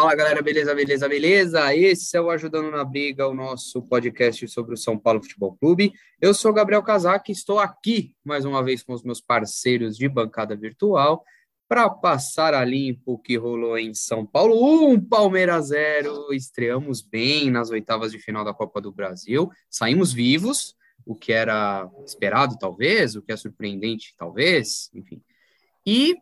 Fala galera, beleza, beleza, beleza? Esse é o Ajudando na Briga, o nosso podcast sobre o São Paulo Futebol Clube. Eu sou Gabriel Casac, estou aqui mais uma vez com os meus parceiros de bancada virtual para passar a limpo o que rolou em São Paulo. Um Palmeiras zero, estreamos bem nas oitavas de final da Copa do Brasil, saímos vivos, o que era esperado talvez, o que é surpreendente talvez, enfim. E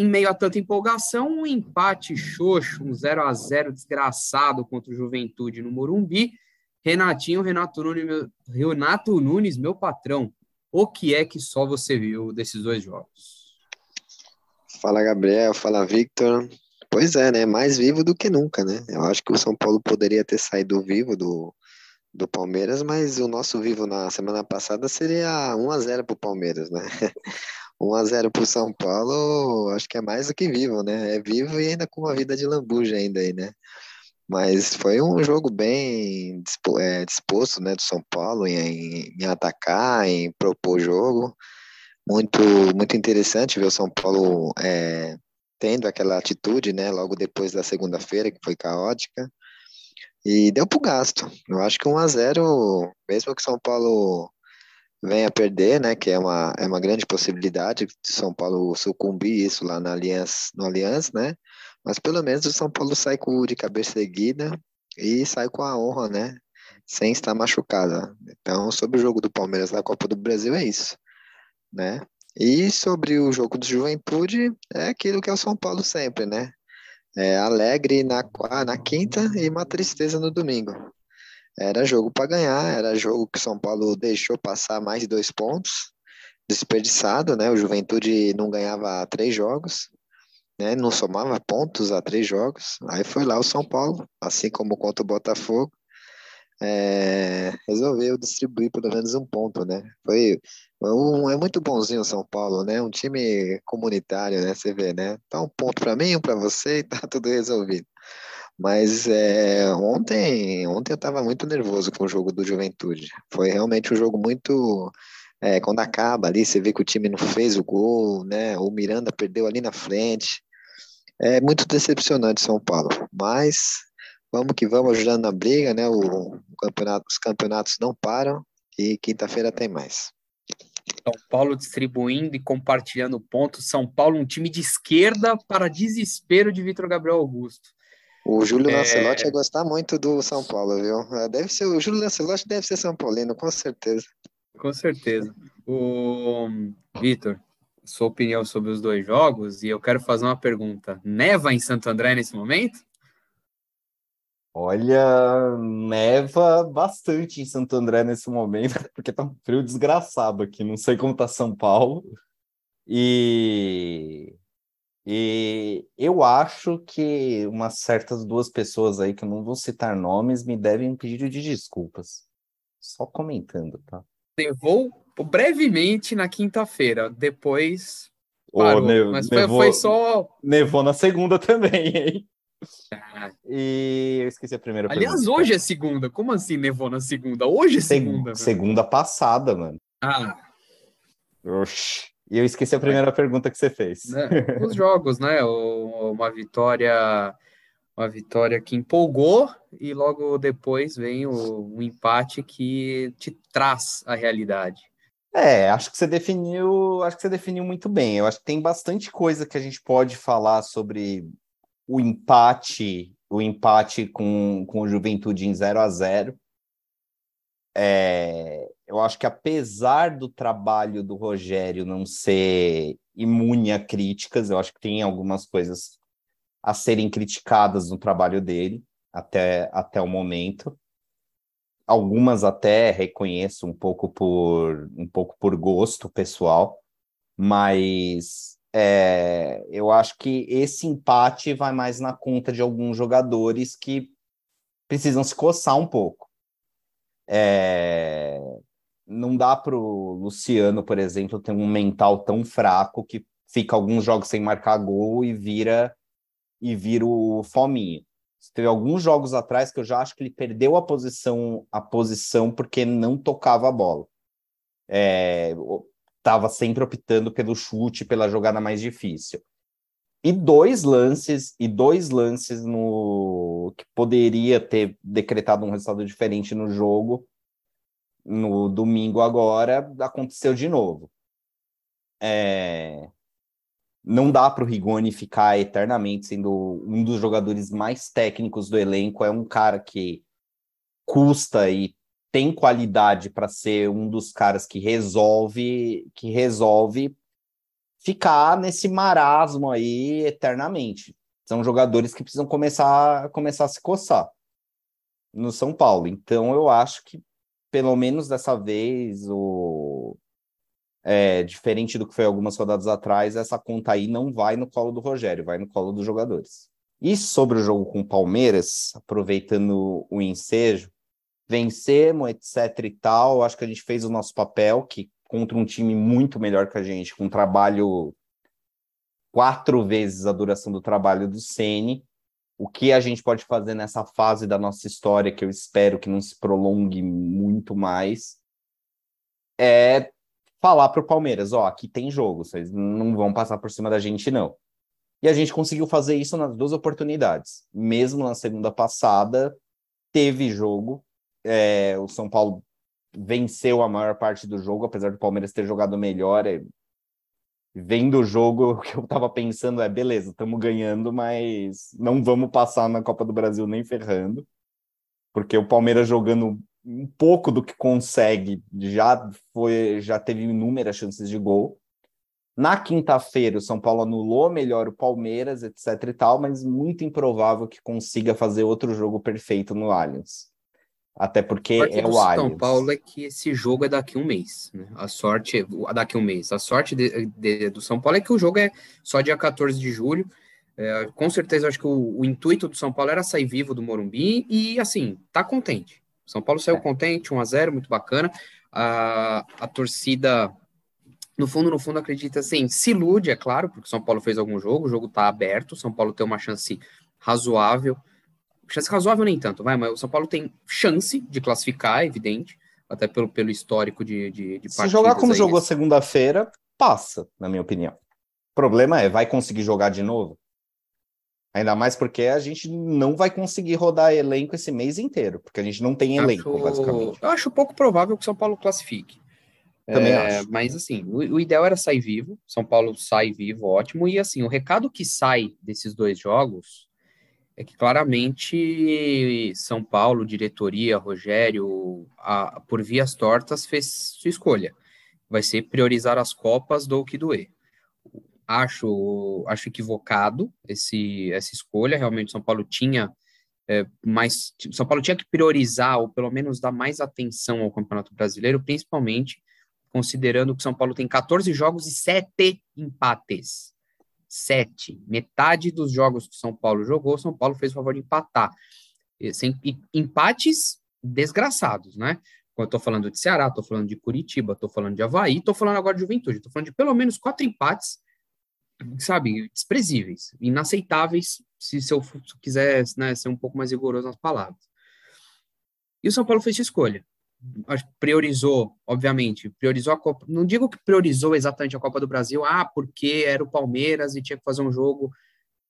em meio a tanta empolgação, um empate xoxo, um 0 a 0 desgraçado contra o Juventude no Morumbi. Renatinho, Renato Nunes, meu, Renato Nunes, meu patrão, o que é que só você viu desses dois jogos? Fala, Gabriel, fala, Victor. Pois é, né? Mais vivo do que nunca, né? Eu acho que o São Paulo poderia ter saído vivo do, do Palmeiras, mas o nosso vivo na semana passada seria 1 a 0 para o Palmeiras, né? 1 a 0 para o São Paulo, acho que é mais do que vivo, né? É vivo e ainda com uma vida de lambuja ainda aí, né? Mas foi um jogo bem é, disposto, né, do São Paulo em, em atacar, em propor jogo. Muito, muito interessante ver o São Paulo é, tendo aquela atitude, né, logo depois da segunda-feira, que foi caótica. E deu pro gasto. Eu acho que 1 a 0 mesmo que o São Paulo venha a perder, né, que é uma, é uma grande possibilidade de São Paulo sucumbir isso lá na Aliança, no Aliança, né, mas pelo menos o São Paulo sai com de cabeça erguida e sai com a honra, né, sem estar machucada. Então, sobre o jogo do Palmeiras na Copa do Brasil é isso, né, e sobre o jogo do Juventude, é aquilo que é o São Paulo sempre, né, é alegre na, na quinta e uma tristeza no domingo. Era jogo para ganhar, era jogo que São Paulo deixou passar mais de dois pontos, desperdiçado, né? O Juventude não ganhava três jogos, né? Não somava pontos a três jogos. Aí foi lá o São Paulo, assim como contra o Botafogo, é, resolveu distribuir pelo menos um ponto, né? Foi um, é muito bonzinho o São Paulo, né? Um time comunitário, né? Você vê, né? Tá um ponto para mim, um para você e tá tudo resolvido. Mas é, ontem, ontem eu estava muito nervoso com o jogo do Juventude. Foi realmente um jogo muito. É, quando acaba ali, você vê que o time não fez o gol, né? O Miranda perdeu ali na frente. É muito decepcionante São Paulo. Mas vamos que vamos ajudando na briga, né? O, o campeonato, os campeonatos não param e quinta-feira tem mais. São Paulo distribuindo e compartilhando pontos. São Paulo, um time de esquerda para desespero de Vitor Gabriel Augusto. O Júlio é... Lancelotti ia gostar muito do São Paulo, viu? É, deve ser, o Júlio Lancelotti deve ser São Paulino, com certeza. Com certeza. O Vitor, sua opinião sobre os dois jogos, e eu quero fazer uma pergunta. Neva em Santo André nesse momento? Olha, neva bastante em Santo André nesse momento, porque tá um frio desgraçado aqui. Não sei como tá São Paulo. E e eu acho que umas certas duas pessoas aí, que eu não vou citar nomes, me devem um pedido de desculpas. Só comentando, tá? Nevou brevemente na quinta-feira, depois parou. Oh, mas nevou, foi, só... Nevou na segunda também, hein? Ah. E eu esqueci a primeira Aliás, pergunta. hoje é segunda. Como assim nevou na segunda? Hoje é segunda. Segunda passada, mano. Ah. Oxi. E eu esqueci a primeira pergunta que você fez. Né? Os jogos, né? Uma vitória, uma vitória que empolgou e logo depois vem o, o empate que te traz a realidade. É, acho que você definiu, acho que você definiu muito bem. Eu acho que tem bastante coisa que a gente pode falar sobre o empate, o empate com, com o Juventude em 0 a 0 é, eu acho que apesar do trabalho do Rogério não ser imune a críticas, eu acho que tem algumas coisas a serem criticadas no trabalho dele até, até o momento. Algumas até reconheço um pouco por um pouco por gosto pessoal, mas é, eu acho que esse empate vai mais na conta de alguns jogadores que precisam se coçar um pouco. É, não dá para o Luciano, por exemplo, ter um mental tão fraco que fica alguns jogos sem marcar gol e vira e vira o fominho. Teve alguns jogos atrás que eu já acho que ele perdeu a posição a posição porque não tocava a bola. É, sempre optando pelo chute, pela jogada mais difícil. e dois lances, e dois lances no que poderia ter decretado um resultado diferente no jogo no domingo agora, aconteceu de novo. É... Não dá para o Rigoni ficar eternamente sendo um dos jogadores mais técnicos do elenco. É um cara que custa e tem qualidade para ser um dos caras que resolve, que resolve ficar nesse marasmo aí eternamente. São jogadores que precisam começar, começar a se coçar no São Paulo. Então eu acho que pelo menos dessa vez o é, diferente do que foi algumas rodadas atrás, essa conta aí não vai no colo do Rogério, vai no colo dos jogadores. E sobre o jogo com o Palmeiras, aproveitando o ensejo, vencemos, etc e tal, acho que a gente fez o nosso papel, que contra um time muito melhor que a gente, com um trabalho quatro vezes a duração do trabalho do Ceni, o que a gente pode fazer nessa fase da nossa história, que eu espero que não se prolongue muito mais, é falar para o Palmeiras, ó, aqui tem jogo, vocês não vão passar por cima da gente, não. E a gente conseguiu fazer isso nas duas oportunidades. Mesmo na segunda passada, teve jogo. É, o São Paulo venceu a maior parte do jogo, apesar do Palmeiras ter jogado melhor. Vendo o jogo, o que eu estava pensando é, beleza, estamos ganhando, mas não vamos passar na Copa do Brasil nem ferrando. Porque o Palmeiras jogando um pouco do que consegue, já foi, já teve inúmeras chances de gol. Na quinta-feira, o São Paulo anulou melhor o Palmeiras, etc e tal, mas muito improvável que consiga fazer outro jogo perfeito no Allianz. Até porque é o Allianz. São Paulo é que esse jogo é daqui a um mês. Né? A sorte é daqui a um mês. A sorte de, de, do São Paulo é que o jogo é só dia 14 de julho. É, com certeza, acho que o, o, intuito do São Paulo era sair vivo do Morumbi e, assim, tá contente. São Paulo saiu é. contente, 1 a 0 muito bacana. A, a torcida, no fundo, no fundo, acredita assim, se ilude, é claro, porque São Paulo fez algum jogo, o jogo está aberto, São Paulo tem uma chance razoável. Chance razoável nem tanto, vai, mas o São Paulo tem chance de classificar, é evidente, até pelo, pelo histórico de, de, de Se jogar como aí. jogou segunda-feira, passa, na minha opinião. O problema é, vai conseguir jogar de novo? Ainda mais porque a gente não vai conseguir rodar elenco esse mês inteiro, porque a gente não tem elenco, acho, basicamente. Eu acho pouco provável que o São Paulo classifique. Também é, acho. Mas, assim, o, o, ideal era sair vivo. São Paulo sai vivo, ótimo. E, assim, o recado que sai desses dois jogos é que claramente São Paulo, diretoria, Rogério, a, por vias tortas, fez sua escolha. Vai ser priorizar as Copas do que doer acho, acho equivocado esse, essa escolha. Realmente, São Paulo tinha é, mais. São Paulo tinha que priorizar, ou pelo menos dar mais atenção ao Campeonato Brasileiro, principalmente considerando que São Paulo tem 14 jogos e 7 empates. 7. Metade dos jogos que São Paulo jogou, São Paulo fez o favor de empatar. Sem, empates desgraçados, né? Quando eu tô falando de Ceará, tô falando de Curitiba, tô falando de Havaí, tô falando agora de Juventude, tô falando de pelo menos quatro empates sabe, desprezíveis, inaceitáveis, se, se eu quiser né, ser um pouco mais rigoroso nas palavras. E o São Paulo fez sua escolha. Priorizou, obviamente, priorizou a Copa. Não digo que priorizou exatamente a Copa do Brasil, ah, porque era o Palmeiras e tinha que fazer um jogo.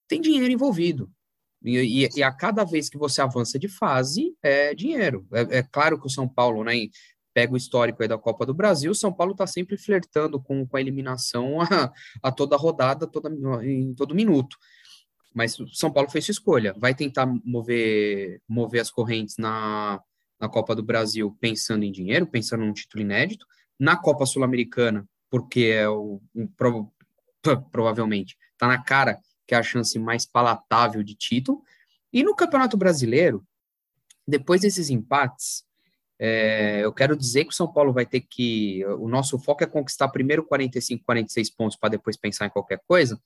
Tem dinheiro envolvido. E, e, e a cada vez que você avança de fase, é dinheiro. É, é claro que o São Paulo, né, pega o histórico aí da Copa do Brasil, São Paulo está sempre flertando com, com a eliminação a, a toda rodada, toda, em todo minuto. Mas São Paulo fez sua escolha. Vai tentar mover, mover as correntes na, na Copa do Brasil pensando em dinheiro, pensando num título inédito. Na Copa Sul-Americana, porque é o, um, pro, provavelmente está na cara que é a chance mais palatável de título. E no Campeonato Brasileiro, depois desses empates, é, eu quero dizer que o São Paulo vai ter que. O nosso foco é conquistar primeiro 45, 46 pontos para depois pensar em qualquer coisa.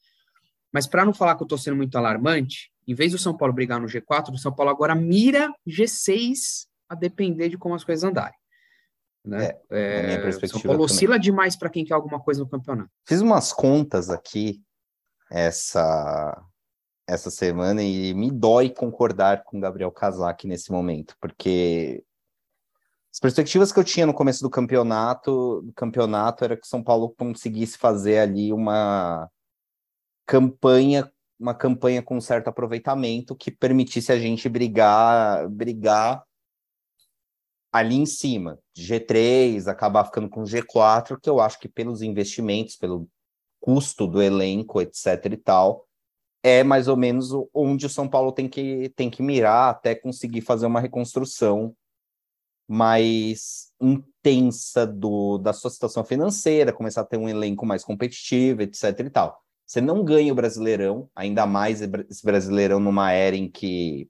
Mas para não falar que eu estou sendo muito alarmante, em vez do São Paulo brigar no G4, o São Paulo agora mira G6 a depender de como as coisas andarem. Né? É, é, São Paulo também. oscila demais para quem quer alguma coisa no campeonato. Fiz umas contas aqui essa essa semana e me dói concordar com Gabriel Casac nesse momento, porque as perspectivas que eu tinha no começo do campeonato, do campeonato era que São Paulo conseguisse fazer ali uma campanha uma campanha com certo aproveitamento que permitisse a gente brigar, brigar ali em cima, G3, acabar ficando com G4, que eu acho que pelos investimentos, pelo custo do elenco, etc e tal, é mais ou menos onde o São Paulo tem que, tem que mirar até conseguir fazer uma reconstrução mais intensa do, da sua situação financeira, começar a ter um elenco mais competitivo, etc e tal. Você não ganha o Brasileirão, ainda mais esse Brasileirão numa era em que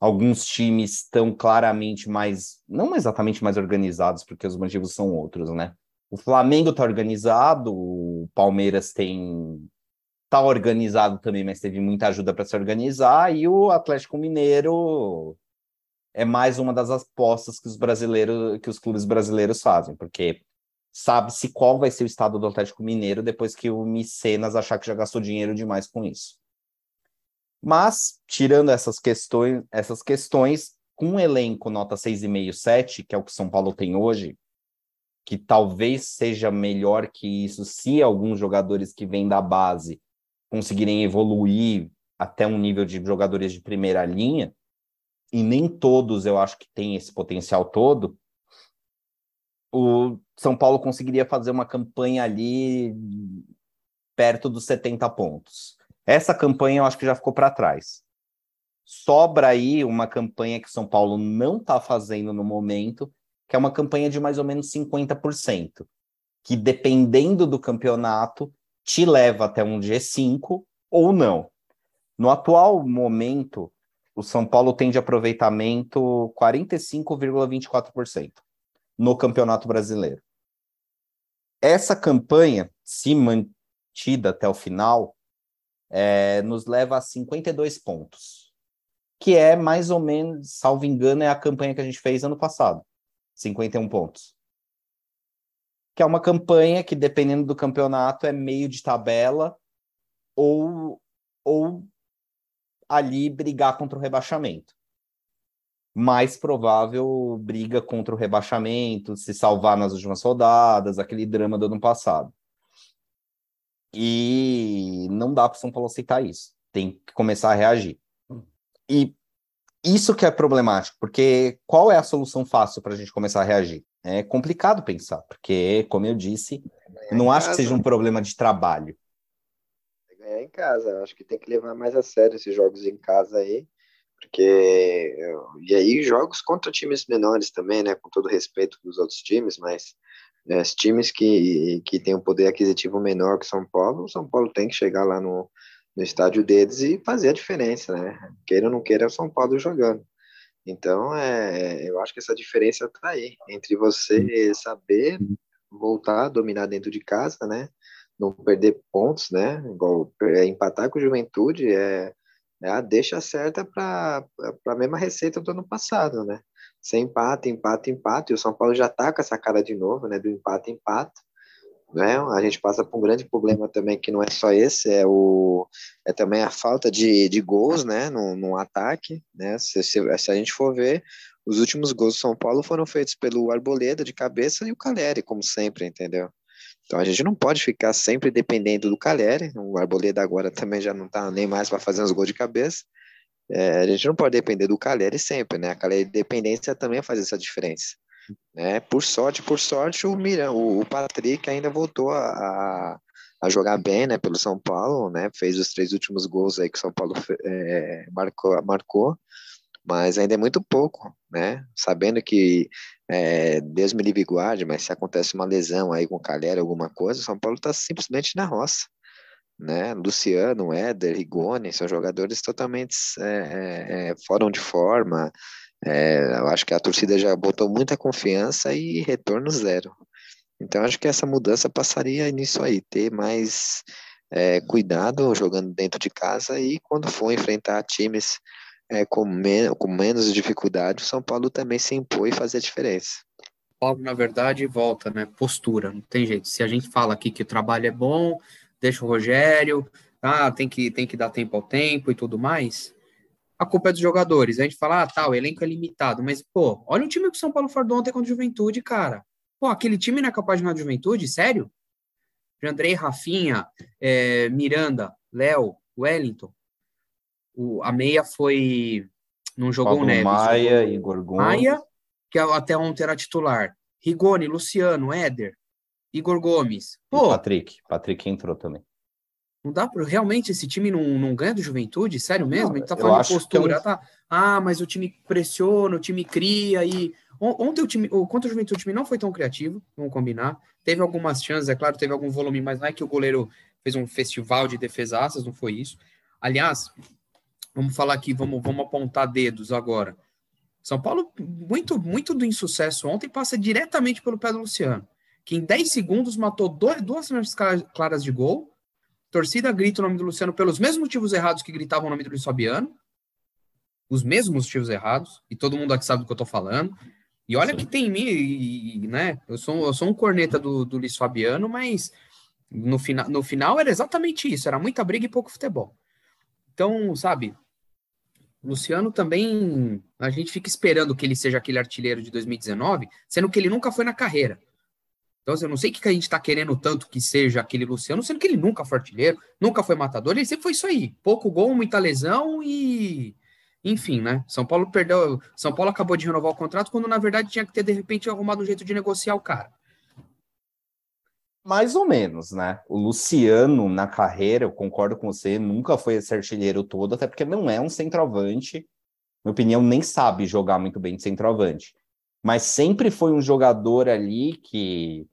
alguns times estão claramente mais, não exatamente mais organizados, porque os motivos são outros, né? O Flamengo está organizado, o Palmeiras tem tá organizado também, mas teve muita ajuda para se organizar, e o Atlético Mineiro é mais uma das apostas que os brasileiros, que os clubes brasileiros fazem, porque sabe-se qual vai ser o estado do Atlético Mineiro depois que o Micenas achar que já gastou dinheiro demais com isso. Mas, tirando essas questões, essas questões, com um elenco nota 6,5, 7, que é o que São Paulo tem hoje, que talvez seja melhor que isso se alguns jogadores que vêm da base conseguirem evoluir até um nível de jogadores de primeira linha, e nem todos eu acho que têm esse potencial todo, o São Paulo conseguiria fazer uma campanha ali perto dos 70 pontos. Essa campanha eu acho que já ficou para trás. Sobra aí uma campanha que São Paulo não está fazendo no momento, que é uma campanha de mais ou menos 50%, que dependendo do campeonato te leva até um G5 ou não. No atual momento, o São Paulo tem de aproveitamento 45,24% no Campeonato Brasileiro. Essa campanha, se mantida até o final, é, nos leva a 52 pontos, que é mais ou menos, salvo engano, é a campanha que a gente fez ano passado, 51 pontos. Que é uma campanha que, dependendo do campeonato, é meio de tabela ou, ou ali brigar contra o rebaixamento. Mais provável briga contra o rebaixamento, se salvar nas últimas rodadas, aquele drama do ano passado. E não dá para o São Paulo aceitar isso. Tem que começar a reagir. E isso que é problemático, porque qual é a solução fácil para a gente começar a reagir? É complicado pensar, porque, como eu disse, é não acho que seja um problema de trabalho é em casa. Acho que tem que levar mais a sério esses jogos em casa aí, porque e aí jogos contra times menores também, né? Com todo respeito dos outros times, mas os times que que têm um poder aquisitivo menor que São Paulo, o São Paulo tem que chegar lá no, no estádio deles e fazer a diferença, né? Queira ou não queira, é o São Paulo jogando. Então, é, eu acho que essa diferença está aí, entre você saber voltar a dominar dentro de casa, né? não perder pontos, né? Igual é, empatar com Juventude é, é a deixa certa para a mesma receita do ano passado, né? Sem empate, empate, empate. E o São Paulo já tá com essa cara de novo, né? Do empate, empate. Né? A gente passa por um grande problema também que não é só esse, é o é também a falta de, de gols, né? No, no ataque, né? Se, se, se a gente for ver, os últimos gols do São Paulo foram feitos pelo Arboleda de cabeça e o Caleri, como sempre, entendeu? Então a gente não pode ficar sempre dependendo do Caleri. O Arboleda agora também já não está nem mais para fazer os gols de cabeça. É, a gente não pode depender do Caleri sempre, né? A Caleri dependência também faz essa diferença. Né? Por sorte, por sorte, o Miran, o, Patrick ainda voltou a, a jogar bem, né? Pelo São Paulo, né? Fez os três últimos gols aí que o São Paulo é, marcou, marcou mas ainda é muito pouco, né? Sabendo que é, Deus me livre guarde, mas se acontece uma lesão aí com o Calera, alguma coisa, o São Paulo está simplesmente na roça, né? Luciano, Éder, Rigoni, são jogadores totalmente é, é, é fora de forma. É, eu acho que a torcida já botou muita confiança e retorno zero. Então acho que essa mudança passaria nisso aí, ter mais é, cuidado jogando dentro de casa e quando for enfrentar times é, com, men com menos dificuldade, o São Paulo também se impõe e fazer a diferença. Paulo, na verdade, volta, né? Postura, não tem jeito. Se a gente fala aqui que o trabalho é bom, deixa o Rogério, ah, tem que, tem que dar tempo ao tempo e tudo mais, a culpa é dos jogadores. A gente fala, ah, tá, o elenco é limitado, mas, pô, olha o time que o São Paulo fardou ontem contra o Juventude, cara. Pô, aquele time não é capaz de ganhar Juventude? Sério? De Andrei, Rafinha, é, Miranda, Léo, Wellington. O, a meia foi. Não jogou o Neves. Maia, jogou Igor Gomes. Maia, que até ontem era titular. Rigoni, Luciano, Éder, Igor Gomes. E Pô, Patrick. Patrick entrou também. não dá pra. Realmente esse time não, não ganha do juventude? Sério mesmo? Não, A gente tá eu falando de é postura, um- tá? Ah, mas o time pressiona, o time cria e. On- Ontem o time, o contra o Juventude, o time não foi tão criativo, vamos combinar. Teve algumas chances, é claro, teve algum volume, mas não é que o goleiro fez um festival de defesaças, não foi isso. Aliás, vamos falar aqui, vamos, vamos apontar dedos agora. São Paulo, muito, muito do insucesso ontem passa diretamente pelo pé do Luciano, que em 10 segundos matou dois, duas chances clara- claras de gol. Torcida grita o nome do Luciano pelos mesmos motivos errados que gritavam o nome do Luiz Fabiano. Os mesmos motivos errados, e todo mundo aqui sabe do que eu tô falando. E olha que tem em mim, e- e, né? Eu sou, eu sou um corneta do, do Luiz Fabiano, mas no, fina, no final era exatamente isso: era muita briga e pouco futebol. Então, sabe, Luciano também, a gente fica esperando que ele seja aquele artilheiro de 2019, sendo que ele nunca foi na carreira. Então, assim, eu não sei o que a gente está querendo tanto que seja aquele Luciano, sendo que ele nunca foi artilheiro, nunca foi matador, ele sempre foi isso aí. Pouco gol, muita lesão e. Enfim, né? São Paulo perdeu. São Paulo acabou de renovar o contrato quando, na verdade, tinha que ter, de repente, arrumado um jeito de negociar o cara. Mais ou menos, né? O Luciano, na carreira, eu concordo com você, nunca foi esse artilheiro todo, até porque não é um centroavante. Na minha opinião, nem sabe jogar muito bem de centroavante. Mas sempre foi um jogador ali que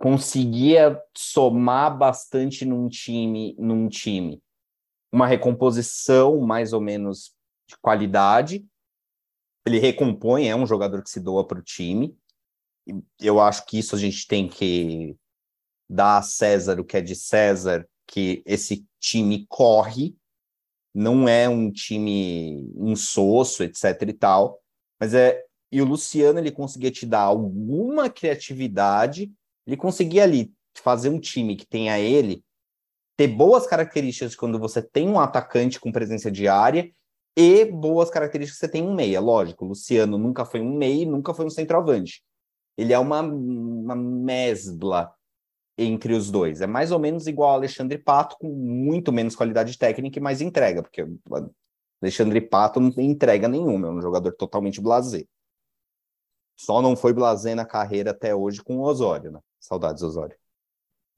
conseguia somar bastante num time, num time. Uma recomposição mais ou menos de qualidade. Ele recompõe, é um jogador que se doa para o time. Eu acho que isso a gente tem que dar a César o que é de César, que esse time corre, não é um time insosso, etc e tal, mas é e o Luciano ele conseguia te dar alguma criatividade, ele conseguia ali fazer um time que tenha ele ter boas características quando você tem um atacante com presença de área e boas características que você tem um meia, lógico, o Luciano nunca foi um meia, e nunca foi um centroavante. Ele é uma, uma mesbla entre os dois. É mais ou menos igual ao Alexandre Pato, com muito menos qualidade técnica e mais entrega, porque Alexandre Pato não tem entrega nenhuma, é um jogador totalmente blasé. Só não foi blasé na carreira até hoje com o Osório, né? Saudades, Osório.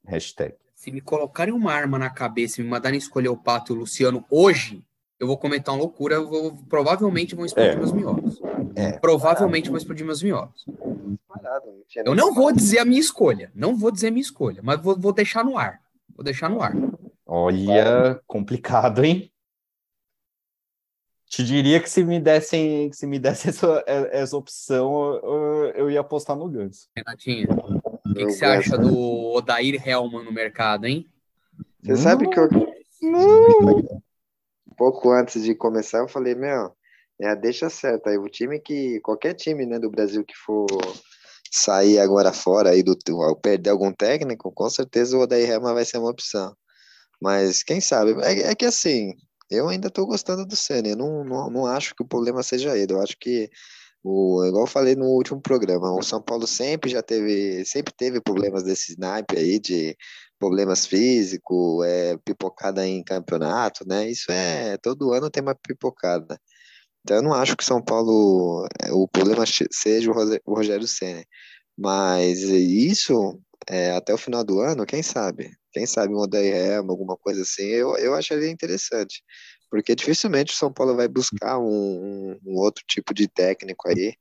Hashtag. Se me colocarem uma arma na cabeça e me mandarem escolher o Pato e o Luciano hoje, eu vou comentar uma loucura, eu vou, provavelmente vão explodir É. meus miolos. É. Provavelmente vão explodir meus miolos. Eu não vou dizer a minha escolha, não vou dizer a minha escolha, mas vou, vou deixar no ar. Vou deixar no ar. Olha, complicado, hein? Te diria que se me dessem, que se me dessem essa, essa opção, eu, eu ia apostar no Ganso. Renatinha, o que, que você acha do Odair Hellman no mercado, hein? Você sabe que eu, Não. um pouco antes de começar, eu falei, meu, é a deixa certa. Aí o time que, qualquer time, né, do Brasil que for sair agora fora aí do, ao perder algum técnico, com certeza o Odair Helma vai ser uma opção. Mas quem sabe? É, é que assim, eu ainda tô gostando do Senna. Eu não, não, não acho que o problema seja ele. Eu acho que o, igual eu falei no último programa, o São Paulo sempre já teve, sempre teve problemas desse naipe aí de problemas físicos, é, pipocada em campeonato, né? Isso é todo ano tem uma pipocada. Então eu não acho que São Paulo é, o problema seja o Rogério Ceni, mas isso é, até o final do ano, quem sabe? Quem sabe um Odair Helma, alguma coisa assim, eu, eu acharia interessante, porque dificilmente o São Paulo vai buscar um, um- outro tipo de técnico aí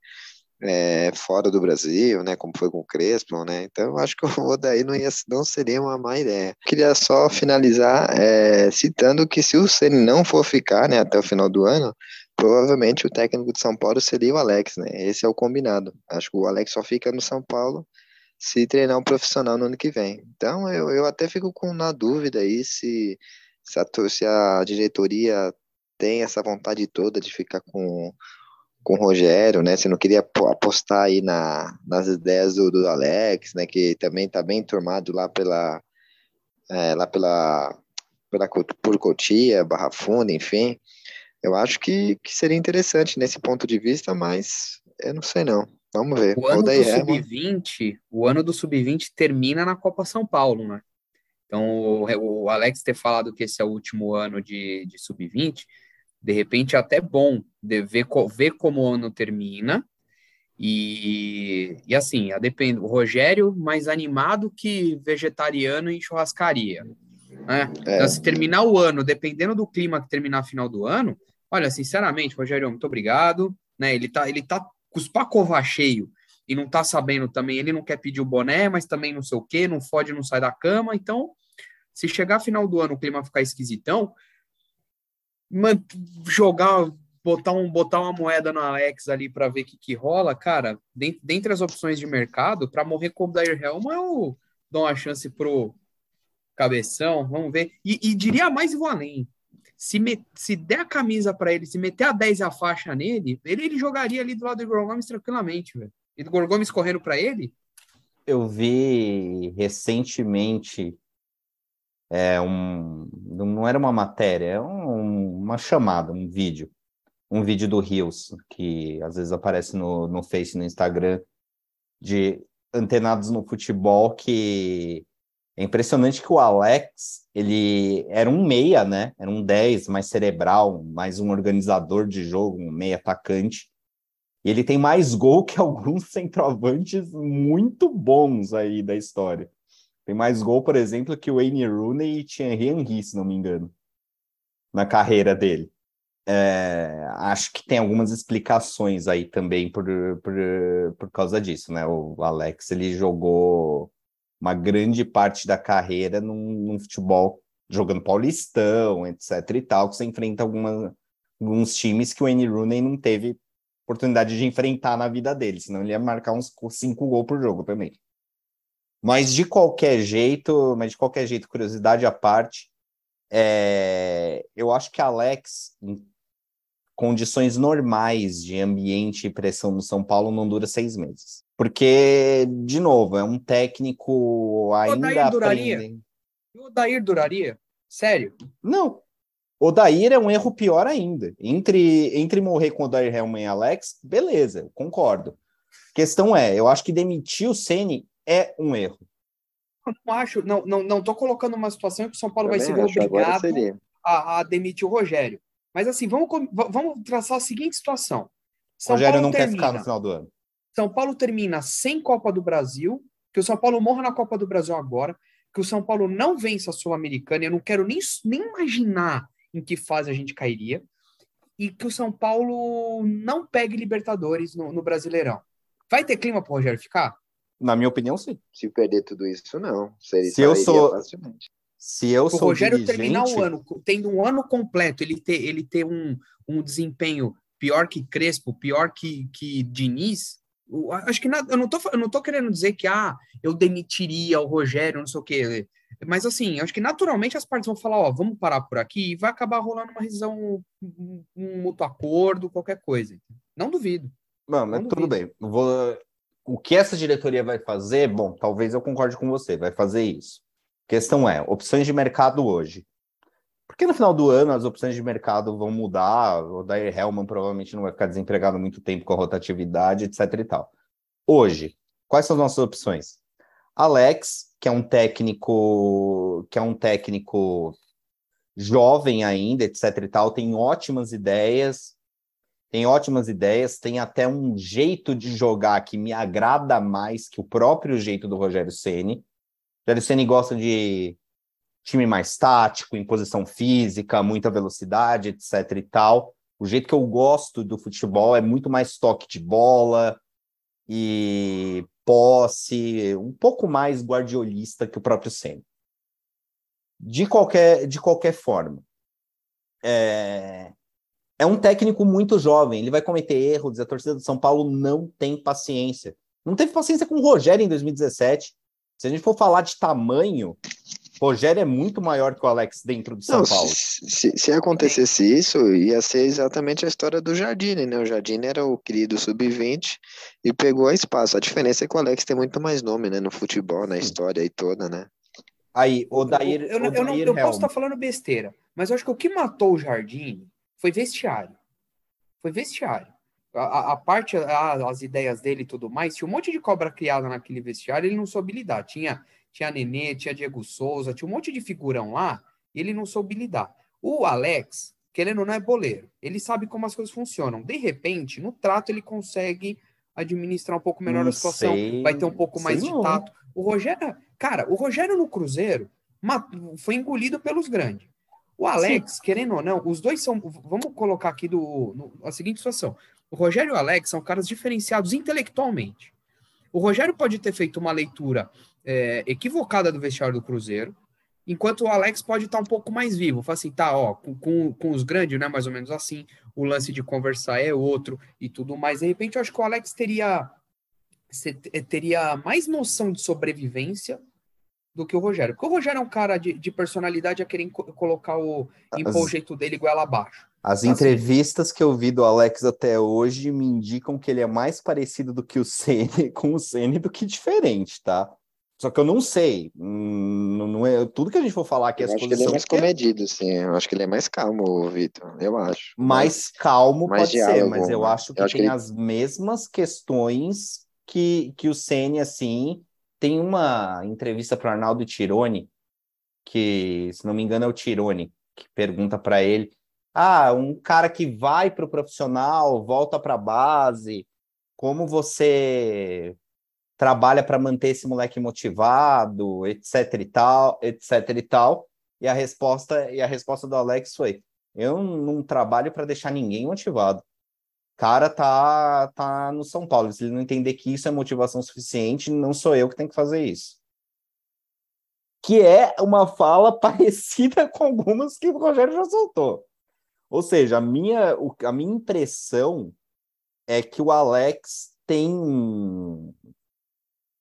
é, fora do Brasil, né? Como foi com o Crespo, né? Então eu acho que o Odair não, ia, não seria uma má ideia. Queria só finalizar é, citando que se o Ceni não for ficar, né, até o final do ano, provavelmente o técnico de São Paulo seria o Alex, né? Esse é o combinado. Acho que o Alex só fica no São Paulo se treinar um profissional no ano que vem. Então eu, eu até fico com na dúvida aí se, se, a, se a diretoria tem essa vontade toda de ficar com com o Rogério, né? Você não queria apo- apostar aí na, nas ideias do, do Alex, né? Que também tá bem turmado lá pela é, lá pela, pela por Cotia, Barra Funda, enfim. Eu acho que, que seria interessante nesse ponto de vista, mas eu não sei não. Vamos ver. O ano do Odair Helma- Sub-20, o ano do Sub-20 termina na Copa São Paulo, né? Então, o, o Alex ter falado que esse é o último ano de, de sub-20, de repente é até bom de ver, ver como o ano termina. E, e assim, a depende, o Rogério mais animado que vegetariano em churrascaria. Né? É. Então, se terminar o ano, dependendo do clima que terminar a final do ano, olha, sinceramente, Rogério, muito obrigado. Né? Ele tá, ele tá com os pacová cheio e não tá sabendo também, ele não quer pedir o boné, mas também não sei o quê, não fode, não sai da cama, então se chegar final do ano o clima ficar esquisitão, man, jogar, botar, um, botar uma moeda no Alex ali para ver o que, que rola, cara, dentre, dentre as opções de mercado, para morrer com o Dair eu dou uma chance pro Cabeção, vamos ver. E, e diria mais e vou além. Se, se der a camisa para ele, se meter a 10 e a faixa nele, ele, ele jogaria ali do lado do Igor Gomes tranquilamente, velho. E do Igor Gomes correndo para ele? Eu vi recentemente é um, não era uma matéria, é um, uma chamada, um vídeo. Um vídeo do Rios, que às vezes aparece no, no Face, no Instagram, de antenados no futebol, que é impressionante que o Alex, ele era um meia, né? Era um 10, mais cerebral, mais um organizador de jogo, um meia atacante. E ele tem mais gol que alguns centroavantes muito bons aí da história. Tem mais gol, por exemplo, que o Wayne Rooney e Thierry Henry, se não me engano, na carreira dele. É, acho que tem algumas explicações aí também por, por, por causa disso, né? O Alex, ele jogou uma grande parte da carreira num, num futebol jogando Paulistão, etc e tal, que você enfrenta alguma, alguns times que o Wayne Rooney não teve oportunidade de enfrentar na vida dele, senão ele ia marcar uns cinco gols por jogo também. Mas de qualquer jeito, mas de qualquer jeito, curiosidade à parte, é, eu acho que Alex, em condições normais de ambiente e pressão no São Paulo, não dura seis meses. Porque, de novo, é um técnico ainda o duraria? aprendendo. O Dair duraria? Sério? Não. O Dair é um erro pior ainda. Entre, entre morrer com o Dair Helman e Alex, beleza, concordo. Questão é, eu acho que demitir o Ceni é um erro. Eu não acho, não, não, não tô colocando uma situação que o São Paulo vai ser obrigado a, a, demitir o Rogério. Mas assim, vamos, vamos traçar a seguinte situação. São Rogério Paulo não termina, quer ficar no final do ano. São Paulo termina sem Copa do Brasil, que o São Paulo morra na Copa do Brasil agora, que o São Paulo não vença a Sul-Americana, eu não quero nem, nem imaginar em que fase a gente cairia, e que o São Paulo não pegue Libertadores no, no Brasileirão. Vai ter clima para o Rogério ficar? Na minha opinião, sim. Se perder tudo isso, não. Se eu sou facilmente. Se eu o sou Rogério dirigente... terminar o ano tendo um ano completo, ele ter, ele ter um, um desempenho pior que Crespo, pior que, que Diniz, acho que nada, eu não tô, eu não tô querendo dizer que ah, eu demitiria o Rogério, não sei o quê. Mas assim, acho que naturalmente as partes vão falar, ó, vamos parar por aqui e vai acabar rolando uma revisão, um, um mútuo acordo, qualquer coisa. Não duvido. Não, mas tudo bem. Vou, o que essa diretoria vai fazer, bom, talvez eu concorde com você, vai fazer isso. A questão é, opções de mercado hoje. Porque no final do ano as opções de mercado vão mudar, o Dair Hellman provavelmente não vai ficar desempregado muito tempo com a rotatividade, etc e tal. Hoje, quais são as nossas opções? Alex, que é um técnico, que é um técnico jovem ainda, etc e tal, tem ótimas ideias, tem ótimas ideias, tem até um jeito de jogar que me agrada mais que o próprio jeito do Rogério Ceni. Rogério Ceni gosta de time mais tático, em posição física, muita velocidade, etc e tal. O jeito que eu gosto do futebol é muito mais toque de bola e posse, um pouco mais guardiolista que o próprio Ceni. De qualquer, de qualquer forma, é, é um técnico muito jovem, ele vai cometer erros, a torcida do São Paulo não tem paciência. Não teve paciência com o Rogério em 2017. Se a gente for falar de tamanho, Rogério é muito maior que o Alex dentro do São não, Paulo. Se, se, acontecesse isso, ia ser exatamente a história do Jardine, né? O Jardine era o querido sub-20 e pegou a espaço. A diferença é que o Alex tem muito mais nome, né? No futebol, na história aí toda, né? Aí, o Dair. Eu, eu, eu, não, eu posso estar falando besteira, mas eu acho que o que matou o Jardine foi vestiário. Foi vestiário. A, a parte, a, as ideias dele e tudo mais, tinha um monte de cobra criada naquele vestiário, ele não soube lidar. Tinha, tinha Nenê, tinha Diego Souza, tinha um monte de figurão lá, e ele não soube lidar. O Alex, querendo ou não, é boleiro. Ele sabe como as coisas funcionam. De repente, no trato, ele consegue administrar um pouco melhor não a situação, sei, vai ter um pouco mais não. de tato. O Rogério, cara, o Rogério no Cruzeiro foi engolido pelos grandes. O Alex, Sim. querendo ou não, os dois são. Vamos colocar aqui do, no, a seguinte situação: o Rogério e o Alex são caras diferenciados intelectualmente. O Rogério pode ter feito uma leitura é, equivocada do vestiário do Cruzeiro, enquanto o Alex pode estar um pouco mais vivo. Fala assim, tá, ó, com, com, com, os grandes, né, mais ou menos assim, o lance de conversar é outro e tudo mais. De repente, eu acho que o Alex teria, teria mais noção de sobrevivência do que o Rogério. Porque o Rogério é um cara de, de personalidade a querer colocar o. impor As... o jeito dele igual abaixo. As assim. entrevistas que eu vi do Alex até hoje me indicam que ele é mais parecido do que o Ceni com o Ceni do que diferente, tá? Só que eu não sei. Hum, não, não é tudo que a gente for falar aqui. Eu acho que ele é mais comedido, sim. Eu acho que ele é mais calmo, Vitor. Eu acho. Mais calmo mais pode diálogo, ser, mas eu acho que eu acho tem que ele... as mesmas questões que, que o Ceni, assim, tem uma entrevista para Arnaldo Tironi, que, se não me engano, é o Tironi, que pergunta para ele: ah, um cara que vai para o profissional, volta para a base, como você trabalha para manter esse moleque motivado, etc e tal, etc e tal. E a resposta e a resposta do Alex foi: eu não trabalho para deixar ninguém motivado cara tá, tá no São Paulo. Se ele não entender que isso é motivação suficiente, não sou eu que tenho que fazer isso. Que é uma fala parecida com algumas que o Rogério já soltou. Ou seja, a minha, a minha impressão é que o Alex tem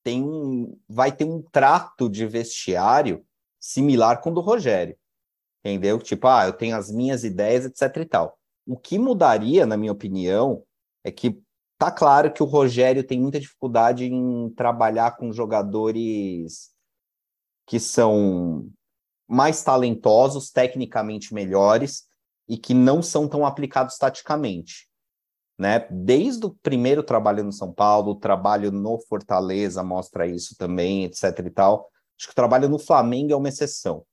tem vai ter um trato de vestiário similar com o do Rogério. Entendeu? Tipo, ah, eu tenho as minhas ideias, etc e tal. O que mudaria, na minha opinião, é que tá claro que o Rogério tem muita dificuldade em trabalhar com jogadores que são mais talentosos, tecnicamente melhores e que não são tão aplicados taticamente. Né? Desde o primeiro trabalho no São Paulo, o trabalho no Fortaleza mostra isso também, etc e tal. Acho que o trabalho no Flamengo é uma exceção.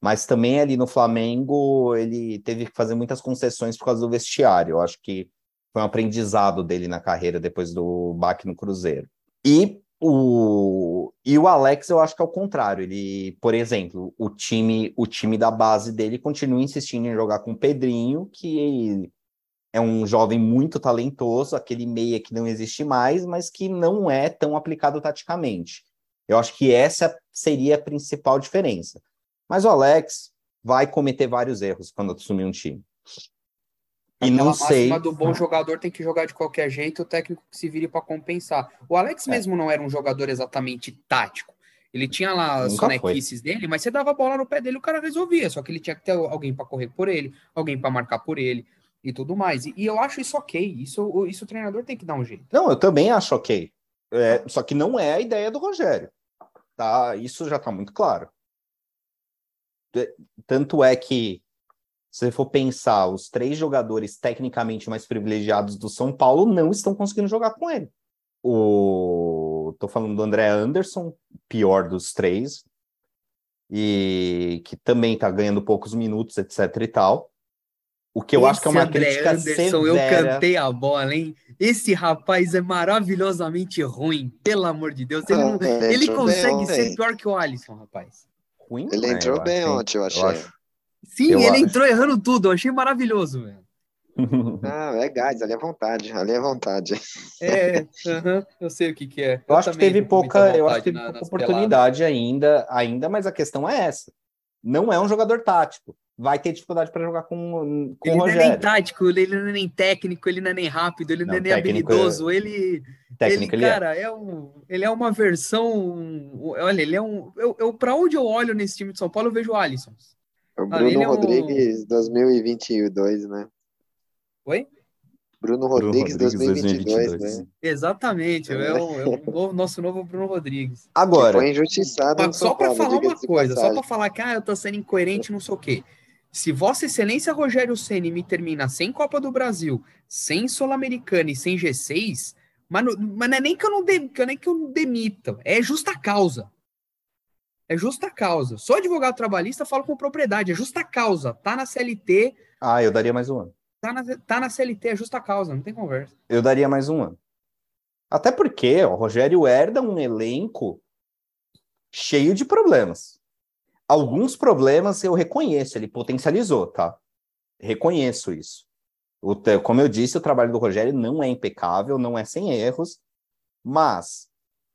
Mas também ali no Flamengo ele teve que fazer muitas concessões por causa do vestiário. Eu acho que foi um aprendizado dele na carreira depois do baque no Cruzeiro. E o, e o Alex, eu acho que é o contrário. Ele, por exemplo, o time, o time da base dele continua insistindo em jogar com o Pedrinho, que é um jovem muito talentoso, aquele meia que não existe mais, mas que não é tão aplicado taticamente. Eu acho que essa seria a principal diferença. Mas o Alex vai cometer vários erros quando assumir um time. E Aquela não sei. do bom jogador tem que jogar de qualquer jeito, o técnico que se vire para compensar. O Alex é. mesmo não era um jogador exatamente tático. Ele tinha lá as sonequices dele, mas você dava a bola no pé dele, o cara resolvia. Só que ele tinha que ter alguém para correr por ele, alguém para marcar por ele e tudo mais. E, e, eu acho isso ok. Isso, isso o treinador tem que dar um jeito. Não, eu também acho ok. É, só que não é a ideia do Rogério. Tá? Isso já está muito claro. Tanto é que, se você for pensar, os três jogadores tecnicamente mais privilegiados do São Paulo não estão conseguindo jogar com ele. O... Tô falando do André Anderson, pior dos três, e que também tá ganhando poucos minutos, etc e tal. O que eu Esse acho que é uma André crítica Anderson, severa. Eu cantei a bola, hein? Esse rapaz é maravilhosamente ruim, pelo amor de Deus. Ele, não, ele consegue ser pior que o Alisson, rapaz ruim. Ele é, entrou bem ontem, eu achei. Eu acho. Sim, eu ele acho. entrou errando tudo. Eu achei maravilhoso, velho. Ah, é gás, ali é vontade, ali é vontade. É, uh -huh, eu sei o que, que é. Eu, eu acho que teve pouca, eu acho que teve na, pouca oportunidade ainda, ainda, mas a questão é essa. Não é um jogador tático. Vai ter dificuldade para jogar com, com ele o Rogério. Ele não é nem tático, ele não é nem técnico, ele não é nem rápido, ele não, não é nem habilidoso. É... Ele, técnico ele, ele é. cara, é. é. um, ele é uma versão. Olha, ele é um. Eu, eu, para onde eu olho nesse time de São Paulo, eu vejo o Alisson. O Bruno Rodrigues um... 2022, né? Oi? Bruno Rodrigues, Bruno Rodrigues 2022, 2022, né? Exatamente, é, o, é o novo, nosso novo Bruno Rodrigues. Agora, foi injustiçado. só para falar uma coisa, só para falar que ah, eu tô sendo incoerente, não sei o quê. Se Vossa Excelência Rogério Ceni me termina sem Copa do Brasil, sem Sul-Americana e sem G6, mas, mas não é nem que eu não, de, nem que eu não demita, é justa causa. é justa causa. Só advogado trabalhista fala com propriedade, é justa causa. Tá na CLT. Ah, eu daria mais um ano. Tá na, tá na CLT, é justa causa, não tem conversa. Eu daria mais um ano. Até porque o Rogério herda um elenco cheio de problemas. Alguns problemas eu reconheço, ele potencializou, tá? Reconheço isso. O, como eu disse, o trabalho do Rogério não é impecável, não é sem erros, mas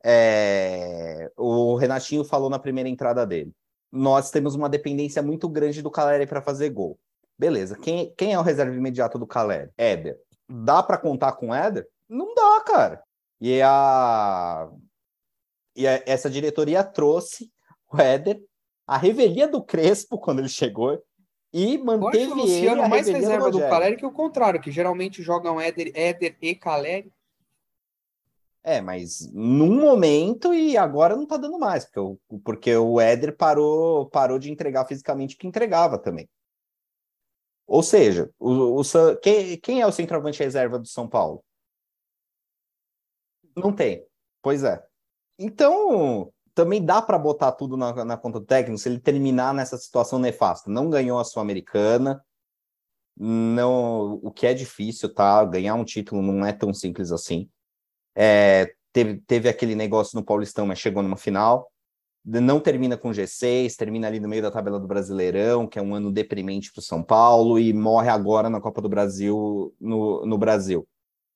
é, o Renatinho falou na primeira entrada dele. Nós temos uma dependência muito grande do Caleri para fazer gol. Beleza. Quem, quem é o reserva imediato do Caleri? Éder. Dá para contar com o Éder? Não dá, cara. E a e a, essa diretoria trouxe o Éder, a revelia do Crespo quando ele chegou e manteve o Luciano ele mais reserva do, do Caleri que o contrário, que geralmente jogam Éder, Éder e Caleri. É, mas num momento e agora não tá dando mais, porque o, porque o Éder parou, parou de entregar fisicamente o que entregava também. Ou seja, o, o, quem, quem é o centroavante reserva do São Paulo? Não tem. Pois é. Então, também dá para botar tudo na, na conta do técnico se ele terminar nessa situação nefasta. Não ganhou a Sul-Americana, não, o que é difícil, tá? Ganhar um título não é tão simples assim. É, teve, teve aquele negócio no Paulistão, mas chegou numa final. Não termina com G6, termina ali no meio da tabela do Brasileirão, que é um ano deprimente para o São Paulo, e morre agora na Copa do Brasil, no, no Brasil.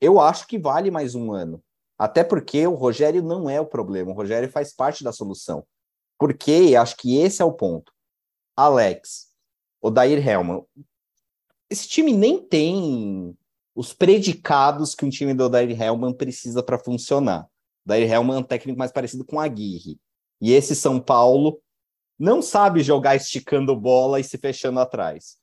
Eu acho que vale mais um ano. Até porque o Rogério não é o problema, o Rogério faz parte da solução. Porque acho que esse é o ponto. Alex, o Dair Helman, esse time nem tem os predicados que um time do Odair Hellman precisa para funcionar. Odair Hellman é um técnico mais parecido com a Aguirre. E esse São Paulo não sabe jogar esticando bola e se fechando atrás.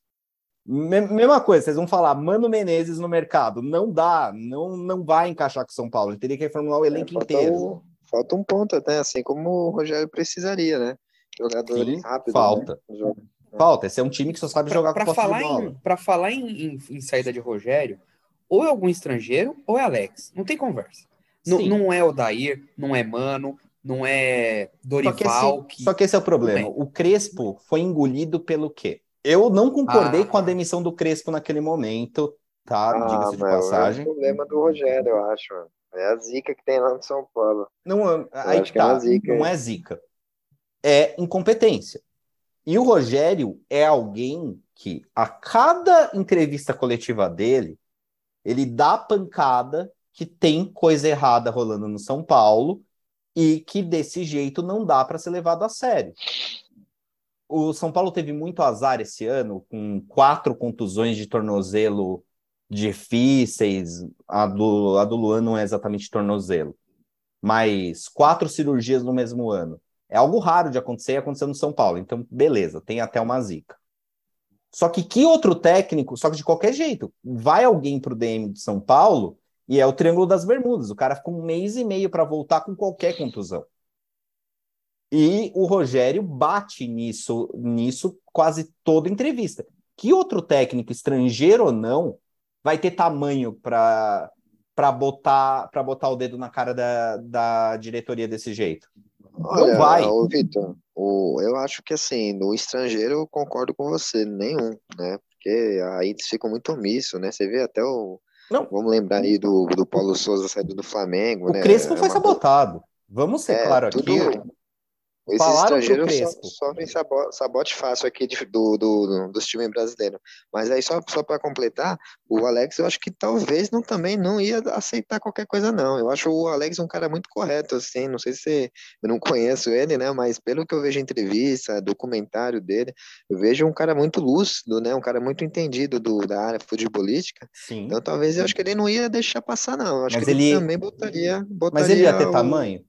Mesma coisa, vocês vão falar, Mano Menezes no mercado. Não dá, não, não vai encaixar com o São Paulo. Ele teria que reformular o é, elenco é, falta inteiro. Um, falta um ponto até, assim como o Rogério precisaria, né? Jogadores rápidos. Falta. Né? Falta. Esse é um time que só sabe pra, jogar pra com falar em, Para falar em, em, em saída de Rogério, ou é algum estrangeiro ou é Alex. Não tem conversa. Não, não é o Dair, não é Mano, não é Dorival. Só que esse, que... Só que esse é o problema. O Crespo foi engolido pelo quê? Eu não concordei ah. com a demissão do Crespo naquele momento, tá? Ah, Diga-se de passagem. É o problema do Rogério, eu acho. É a zica que tem lá no São Paulo. Não, aí que tá. É zica, não é zica. É incompetência. E o Rogério é alguém que, a cada entrevista coletiva dele, ele dá pancada que tem coisa errada rolando no São Paulo e que desse jeito não dá para ser levado a sério. O São Paulo teve muito azar esse ano, com quatro contusões de tornozelo difíceis. A do, a do Luan não é exatamente tornozelo, mas quatro cirurgias no mesmo ano. É algo raro de acontecer e aconteceu no São Paulo. Então, beleza, tem até uma zica. Só que que outro técnico, só que de qualquer jeito, vai alguém para o DM de São Paulo e é o Triângulo das Bermudas. O cara fica um mês e meio para voltar com qualquer contusão. E o Rogério bate nisso, nisso quase toda entrevista. Que outro técnico, estrangeiro ou não, vai ter tamanho para para botar para botar o dedo na cara da, da diretoria desse jeito? Olha, não vai. Ô, Vitor, o, eu acho que assim, no estrangeiro eu concordo com você, nenhum, né? Porque aí eles ficam muito omissos, né? Você vê até o. Não. Vamos lembrar aí do, do Paulo Souza saindo do Flamengo, o né? O Crespo é foi sabotado. Vamos ser é, claro tudo, aqui. Esses Falaram estrangeiros só, sofrem sabote, sabote fácil aqui de, do, do, do, dos times brasileiros. Mas aí, só, só para completar, o Alex, eu acho que talvez não também não ia aceitar qualquer coisa, não. Eu acho o Alex um cara muito correto, assim. Não sei se eu não conheço ele, né? Mas pelo que eu vejo em entrevista, documentário dele, eu vejo um cara muito lúcido, né? Um cara muito entendido do, da área futebolística. Sim. Então talvez eu acho que ele não ia deixar passar, não. Eu acho Mas que ele, ele também botaria, botaria. Mas ele ia ter o... tamanho?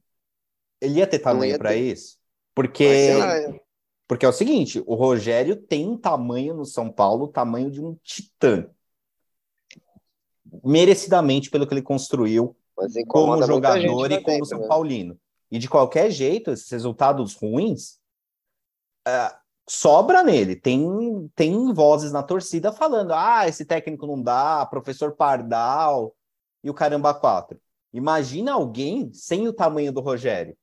Ele ia ter tamanho para isso? Porque, porque é o seguinte, o Rogério tem um tamanho no São Paulo, o tamanho de um titã. Merecidamente pelo que ele construiu como jogador e como São né? Paulino. E de qualquer jeito, esses resultados ruins uh, sobra nele. Tem, tem vozes na torcida falando: ah, esse técnico não dá, professor Pardal e o caramba quatro. Imagina alguém sem o tamanho do Rogério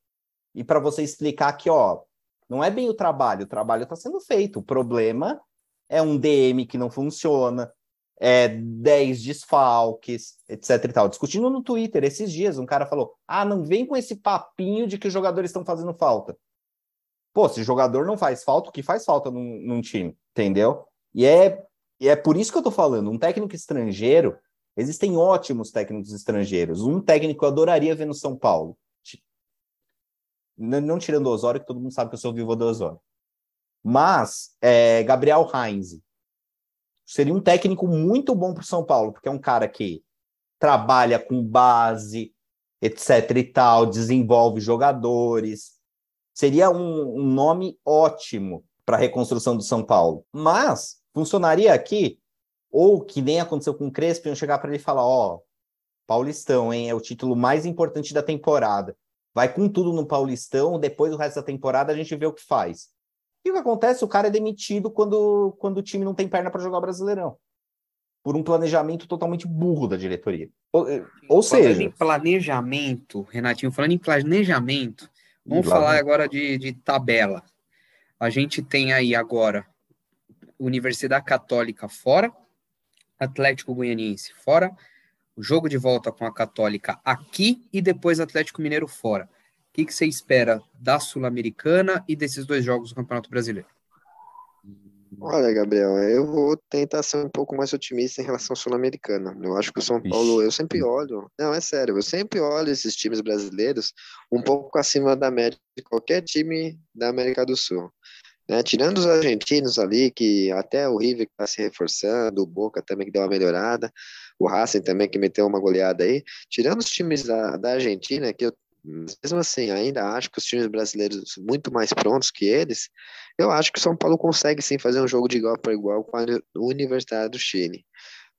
e para você explicar que, ó, Não é bem o trabalho, o trabalho está sendo feito. O problema é um DM que não funciona, é 10 desfalques, etc e tal. Discutindo no Twitter esses dias, um cara falou: ah, não vem com esse papinho de que os jogadores estão fazendo falta. Pô, se jogador não faz falta, o que faz falta num, num time? Entendeu? E é, e é por isso que eu tô falando, um técnico estrangeiro, existem ótimos técnicos estrangeiros. Um técnico eu adoraria ver no São Paulo. Não, tirando o Osório, que todo mundo sabe que eu sou vivo do Osório. Mas é, Gabriel Heinz seria um técnico muito bom para o São Paulo, porque é um cara que trabalha com base, etc e tal, desenvolve jogadores. Seria um, um nome ótimo para a reconstrução do São Paulo. Mas funcionaria aqui, ou que nem aconteceu com o Crespo, iam chegar para ele e falar: ó, oh, Paulistão, hein? É o título mais importante da temporada. Vai com tudo no Paulistão, depois do resto da temporada a gente vê o que faz. E o que acontece? O cara é demitido quando, quando o time não tem perna para jogar o Brasileirão. Por um planejamento totalmente burro da diretoria. Ou, eh, ou seja. em planejamento, Renatinho, falando em planejamento, vamos falar agora de, de tabela. A gente tem aí agora Universidade Católica fora, Atlético Goianiense fora, o jogo de volta com a Católica aqui e depois Atlético Mineiro fora que, que você espera da Sul-Americana e desses dois jogos do Campeonato Brasileiro? Olha, Gabriel, eu vou tentar ser um pouco mais otimista em relação à Sul-Americana. Eu acho que o São Paulo, eu sempre olho, não, é sério, eu sempre olho esses times brasileiros um pouco acima da média de qualquer time da América do Sul. Né? Tirando os argentinos ali, que até o River está se reforçando, o Boca também que deu uma melhorada, o Racing também que meteu uma goleada aí. Tirando os times da, da Argentina, que eu mesmo assim, ainda acho que os times brasileiros muito mais prontos que eles, eu acho que o São Paulo consegue sim fazer um jogo de igual para igual com a Universidade do Chile.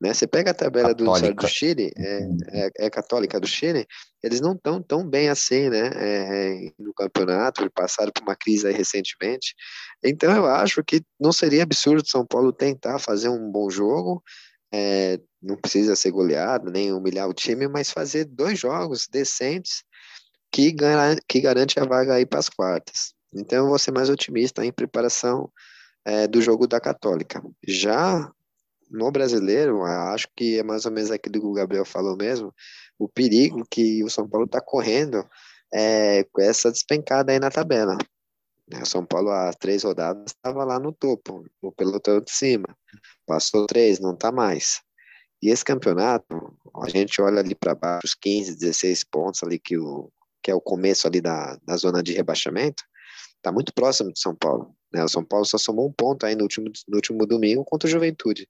Né? Você pega a tabela do, do Chile, é, uhum. é, é, católica do Chile, eles não estão tão bem assim, né? É, no campeonato, passaram por uma crise recentemente. Então eu acho que não seria absurdo São Paulo tentar fazer um bom jogo. É, não precisa ser goleado, nem humilhar o time, mas fazer dois jogos decentes que, garante, que garante a vaga aí para as quartas. Então eu vou ser mais otimista em preparação é, do jogo da Católica. Já no brasileiro, acho que é mais ou menos aquilo que o Gabriel falou mesmo, o perigo que o São Paulo está correndo é, com essa despencada aí na tabela. Né, o São Paulo, há três rodadas, estava lá no topo, no pelotão de cima. Passou três, não está mais. E esse campeonato, a gente olha ali para baixo, os 15, 16 pontos ali que o, que é o começo ali da, da zona de rebaixamento, está muito próximo de São Paulo. Né? O São Paulo só somou um ponto aí no último, no último domingo contra o Juventude.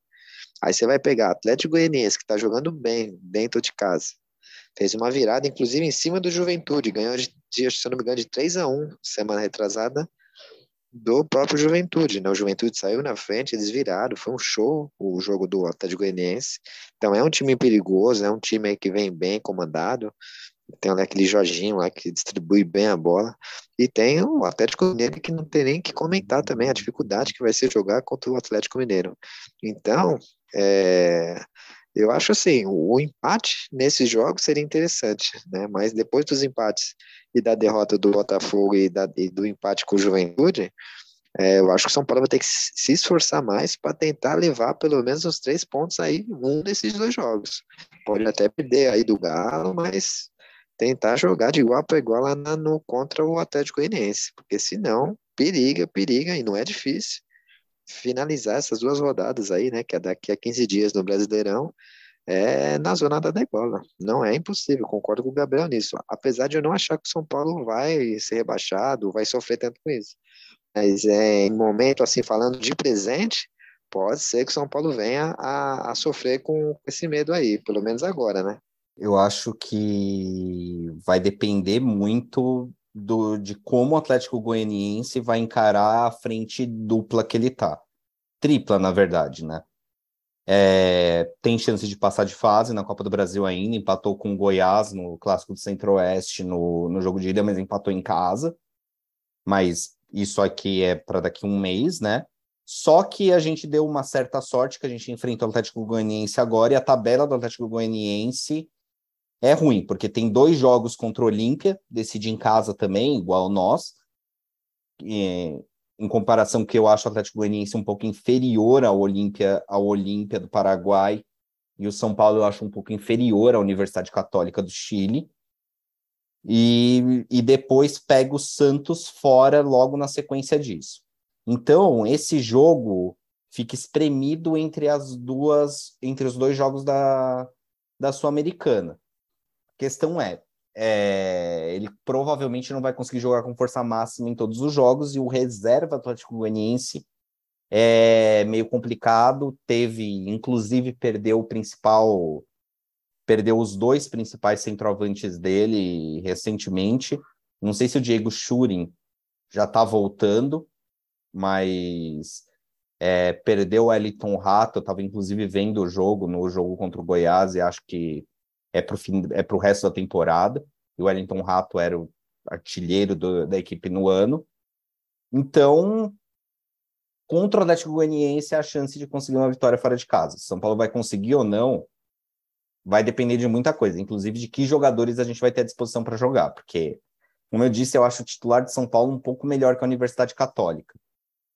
Aí você vai pegar Atlético Goianiense, que está jogando bem dentro de casa. Fez uma virada, inclusive, em cima do Juventude. Ganhou, de, de, se eu não me engano, de 3 a 1 semana retrasada do próprio Juventude. Né? O Juventude saiu na frente, eles viraram. Foi um show o jogo do Atlético Goianiense. Então é um time perigoso, é um time que vem bem comandado. Tem lá aquele Jorginho lá que distribui bem a bola. E tem o Atlético Mineiro que não tem nem que comentar também a dificuldade que vai ser jogar contra o Atlético Mineiro. Então, é, eu acho assim, o, empate nesses jogos seria interessante, né? Mas depois dos empates e da derrota do Botafogo e, da, e do empate com o Juventude, é, eu acho que o São Paulo vai ter que se esforçar mais para tentar levar pelo menos os três pontos aí, um desses dois jogos. Pode até perder aí do Galo, mas tentar jogar de igual para igual lá no, contra o Atlético Goianiense, porque senão periga, periga, e não é difícil finalizar essas duas rodadas aí, né, que é daqui a 15 dias no Brasileirão, é na zona da degola. Não é impossível, concordo com o Gabriel nisso. Apesar de eu não achar que o São Paulo vai ser rebaixado, vai sofrer tanto com isso. Mas é, em momento, assim, falando de presente, pode ser que o São Paulo venha a, a sofrer com esse medo aí, pelo menos agora, né? Eu acho que vai depender muito do, de como o Atlético Goianiense vai encarar a frente dupla que ele tá. Tripla, na verdade, né? É, tem chance de passar de fase na Copa do Brasil ainda, empatou com o Goiás no Clássico do Centro-Oeste no, no jogo de ida, mas empatou em casa. Mas isso aqui é para daqui um mês, né? Só que a gente deu uma certa sorte que a gente enfrenta o Atlético Goianiense agora e a tabela do Atlético Goianiense é ruim, porque tem dois jogos contra o Olímpia, decide em casa também, igual nós. em, em comparação que eu acho o Atlético Goianiense um pouco inferior ao Olímpia, ao Olímpia do Paraguai, e o São Paulo eu acho um pouco inferior à Universidade Católica do Chile. E, e depois pega o Santos fora logo na sequência disso. Então, esse jogo fica espremido entre as duas, entre os dois jogos da, da Sul-Americana. Questão é, é, ele provavelmente não vai conseguir jogar com força máxima em todos os jogos e o reserva Atlético Goianiense é meio complicado. Teve, inclusive, perdeu o principal, perdeu os dois principais centroavantes dele recentemente. Não sei se o Diego Schurin já está voltando, mas é, perdeu o Eliton Rato. Eu estava inclusive vendo o jogo no jogo contra o Goiás e acho que é para o fim, é para o resto da temporada. E o Wellington Rato era o artilheiro do, da equipe no ano. Então, contra o Atlético Goianiense, a chance de conseguir uma vitória fora de casa. São Paulo vai conseguir ou não, vai depender de muita coisa, inclusive de que jogadores a gente vai ter à disposição para jogar, porque, como eu disse, eu acho o titular de São Paulo um pouco melhor que a Universidade Católica.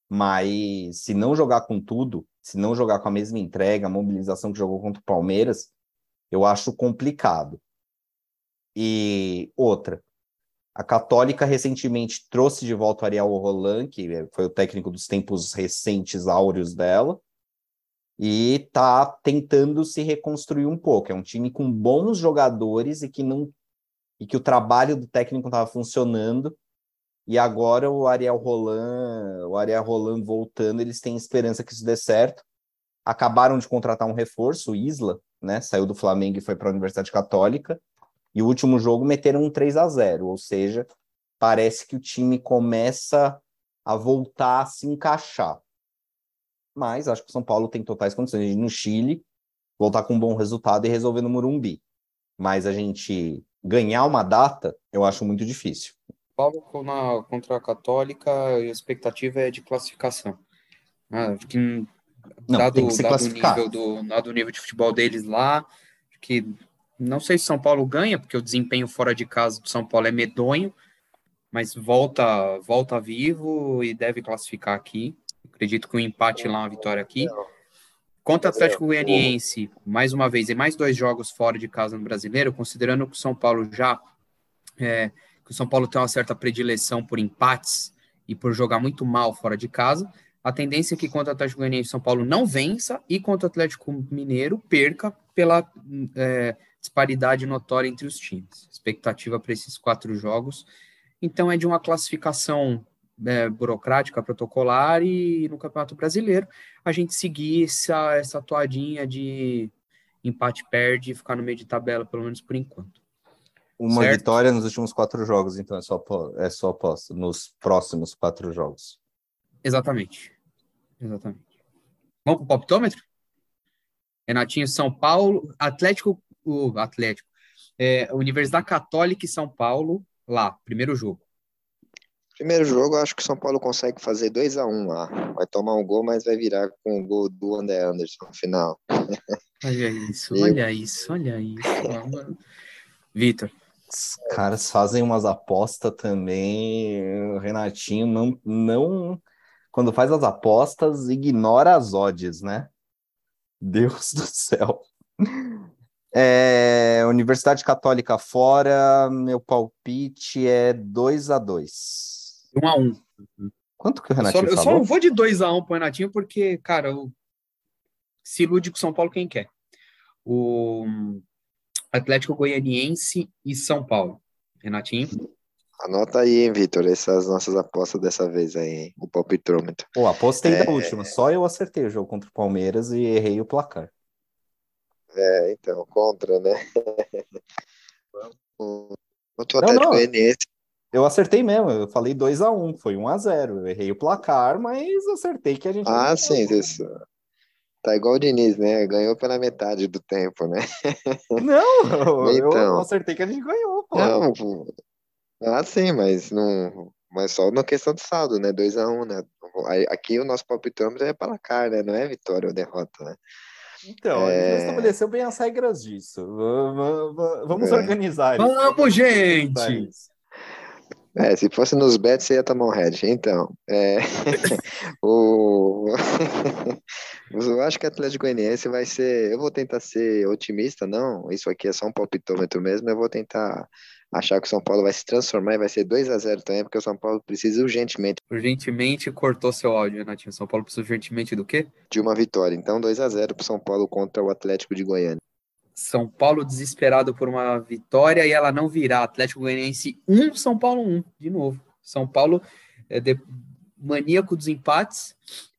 Mas se não jogar com tudo, se não jogar com a mesma entrega, a mobilização que jogou contra o Palmeiras, eu acho complicado. E outra, a Católica recentemente trouxe de volta o Ariel Roland, que foi o técnico dos tempos recentes áureos dela, e está tentando se reconstruir um pouco. É um time com bons jogadores e que não e que o trabalho do técnico estava funcionando. E agora o Ariel Roland, o Ariel Roland voltando, eles têm esperança que isso dê certo. Acabaram de contratar um reforço, o Isla, né? Saiu do Flamengo e foi para a Universidade Católica. E o último jogo meteram um 3 a 0 ou seja, parece que o time começa a voltar a se encaixar. Mas acho que o São Paulo tem totais condições de ir no Chile, voltar com um bom resultado e resolver no Morumbi. Mas a gente ganhar uma data, eu acho muito difícil. Paulo contra a Católica, a expectativa é de classificação. Ah, que, Não, dado, tem que se classificar. O nível do, dado o nível de futebol deles lá, que não sei se São Paulo ganha, porque o desempenho fora de casa do São Paulo é medonho, mas volta, volta vivo e deve classificar aqui. Acredito que o um empate lá, uma vitória aqui. Contra o Atlético Goianiense, mais uma vez, e mais dois jogos fora de casa no brasileiro, considerando que o São Paulo já. É, que o São Paulo tem uma certa predileção por empates e por jogar muito mal fora de casa. A tendência é que contra o Atlético Goianiense São Paulo não vença e contra o Atlético Mineiro perca pela é, disparidade notória entre os times. Expectativa para esses quatro jogos. Então, é de uma classificação é, burocrática, protocolar, e no Campeonato Brasileiro a gente seguir essa, essa toadinha de empate-perde e ficar no meio de tabela, pelo menos por enquanto. Uma certo? vitória nos últimos quatro jogos, então é só, é só aposta, nos próximos quatro jogos. Exatamente. Exatamente. Vamos para o palpitômetro? Renatinho, São Paulo, Atlético o Atlético. É, Universidade Católica e São Paulo, lá, primeiro jogo. Primeiro jogo, acho que o São Paulo consegue fazer 2 a 1 um lá. Vai tomar um gol, mas vai virar com o gol do André Anderson no final. Olha isso, e... olha isso, olha isso. Vitor. Os caras fazem umas apostas também. O Renatinho não, não. Quando faz as apostas, ignora as odds, né? Deus do céu. É, Universidade Católica fora, meu palpite é 2 a 2 1 a 1 Quanto que o Renatinho eu só, falou? Eu só não vou de 2 a 1 pro Renatinho, porque, cara, o... se ilude com São Paulo quem quer. O Atlético Goianiense e São Paulo. Renatinho? Anota aí, hein, Vitor, essas nossas apostas dessa vez aí, hein? o palpitômetro. Pô, apostei é... da última, só eu acertei o jogo contra o Palmeiras e errei o placar. É, então, contra, né? o Atlético Goianiense. Eu acertei mesmo, eu falei 2 a 1 um, foi 1 um a 0 Eu errei o placar, mas acertei que a gente. Ah, sim, isso. Tá igual o Diniz, né? Ganhou pela metade do tempo, né? Não, então, eu acertei que a gente ganhou, pô. Não, pô. Ah, sim, mas não. Mas só na questão do saldo, né? 2x1, um, né? Aqui o nosso palpitômetro é placar, né? Não é vitória ou derrota, né? Então, é... a gente é. estabeleceu bem as regras disso. Vamos é. organizar. Vamos, gente! É, se fosse nos bets, você ia tomar um head. Então, é, o... eu acho que o Atlético Goianiense vai ser. Eu vou tentar ser otimista, não. Isso aqui é só um palpitômetro mesmo. Eu vou tentar achar que o São Paulo vai se transformar e vai ser 2 a 0 também, porque o São Paulo precisa urgentemente. Urgentemente cortou seu áudio, Renatinho. São Paulo precisa urgentemente do quê? De uma vitória. Então, 2 a 0 para o São Paulo contra o Atlético de Goiânia. São Paulo desesperado por uma vitória e ela não virá. Atlético Goianiense 1, São Paulo 1, de novo. São Paulo é de, maníaco dos empates.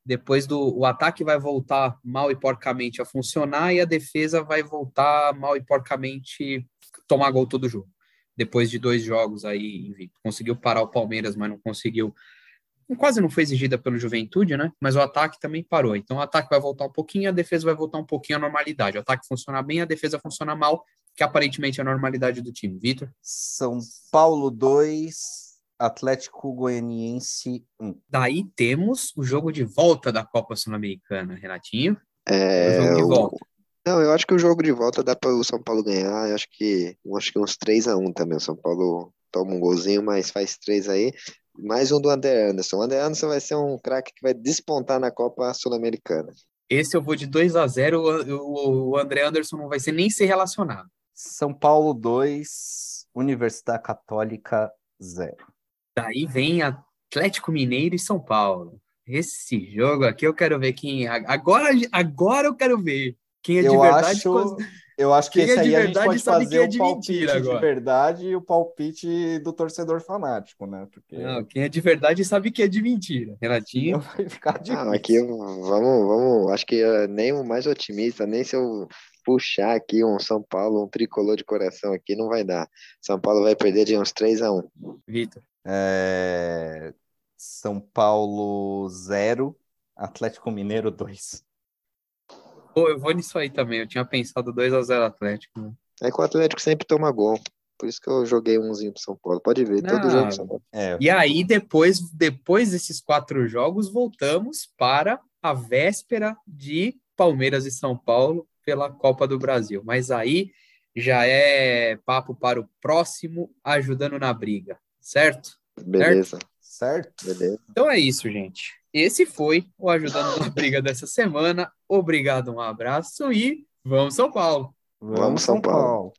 Depois do o ataque vai voltar mal e porcamente a funcionar e a defesa vai voltar mal e porcamente tomar gol todo jogo depois de dois jogos aí invicto. Conseguiu parar o Palmeiras, mas não conseguiu. Quase não foi exigida pelo Juventude, né? Mas o ataque também parou. Então o ataque vai voltar um pouquinho, a defesa vai voltar um pouquinho à normalidade. O ataque funciona bem, a defesa funciona mal, que aparentemente é a normalidade do time. Vitor? São Paulo 2, Atlético Goianiense 1. Daí temos o jogo de volta da Copa Sul-Americana, Renatinho. É, o jogo de volta. Não, eu acho que o jogo de volta dá para o São Paulo ganhar. Eu acho que, eu acho que uns 3 a 1 também. O São Paulo toma um golzinho, mas faz três aí. Mais um do André Anderson. O André Anderson vai ser um craque que vai despontar na Copa Sul-Americana. Esse eu vou de 2 a 0 o, o André Anderson não vai ser nem ser relacionado. São Paulo 2, Universidade Católica 0. Daí vem Atlético Mineiro e São Paulo. Esse jogo aqui eu quero ver quem. Agora, agora eu quero ver quem é de eu verdade. Acho, eu acho que Quem esse é aí a gente pode fazer é o palpite de verdade e o palpite do torcedor fanático, né? Porque... Não, quem é de verdade sabe que é de mentira. Renatinho. Vai ficar difícil. Não, aqui vamos, vamos. Acho que nem o mais otimista, nem se eu puxar aqui um São Paulo, um tricolor de coração aqui, não vai dar. São Paulo vai perder de uns 3 a 1 Vitor. É... São Paulo 0, Atlético Mineiro 2. Pô, eu vou nisso aí também. Eu tinha pensado 2 a 0 Atlético. Né? É que o Atlético sempre toma gol. Por isso que eu joguei umzinho pro São Paulo. Pode ver, todo jogo pro São Paulo. É. E aí, depois, depois desses quatro jogos, voltamos para a véspera de Palmeiras e São Paulo pela Copa do Brasil. Mas aí já é papo para o próximo ajudando na briga, certo? Beleza. Certo? Beleza. Então é isso, gente. Esse foi o Ajudando na Briga dessa semana. Obrigado, um abraço e vamos São Paulo! Vamos, São Paulo!